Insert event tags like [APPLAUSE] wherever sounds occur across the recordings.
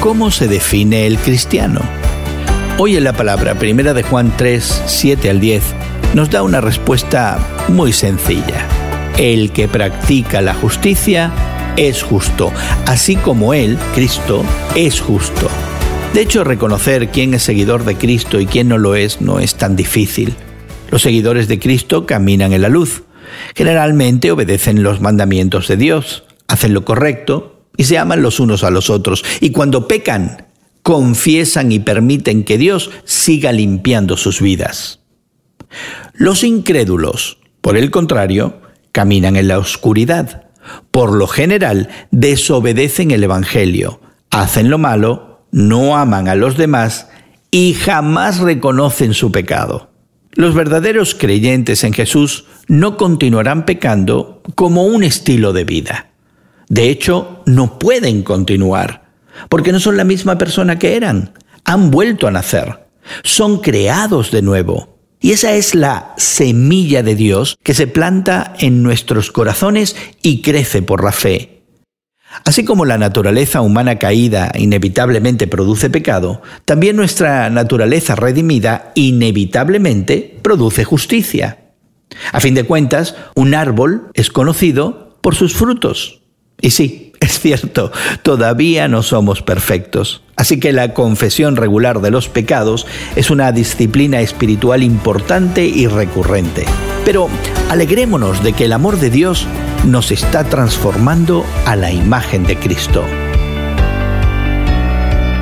¿Cómo se define el cristiano? Hoy en la palabra primera de Juan 3, 7 al 10 nos da una respuesta muy sencilla. El que practica la justicia es justo, así como Él, Cristo, es justo. De hecho, reconocer quién es seguidor de Cristo y quién no lo es no es tan difícil. Los seguidores de Cristo caminan en la luz. Generalmente obedecen los mandamientos de Dios, hacen lo correcto y se aman los unos a los otros. Y cuando pecan, confiesan y permiten que Dios siga limpiando sus vidas. Los incrédulos, por el contrario, caminan en la oscuridad. Por lo general, desobedecen el Evangelio, hacen lo malo, no aman a los demás y jamás reconocen su pecado. Los verdaderos creyentes en Jesús no continuarán pecando como un estilo de vida. De hecho, no pueden continuar, porque no son la misma persona que eran. Han vuelto a nacer. Son creados de nuevo. Y esa es la semilla de Dios que se planta en nuestros corazones y crece por la fe. Así como la naturaleza humana caída inevitablemente produce pecado, también nuestra naturaleza redimida inevitablemente produce justicia. A fin de cuentas, un árbol es conocido por sus frutos. Y sí, [LAUGHS] es cierto, todavía no somos perfectos. Así que la confesión regular de los pecados es una disciplina espiritual importante y recurrente. Pero alegrémonos de que el amor de Dios nos está transformando a la imagen de Cristo.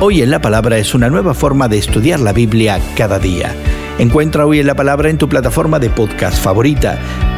Hoy en la Palabra es una nueva forma de estudiar la Biblia cada día. Encuentra Hoy en la Palabra en tu plataforma de podcast favorita.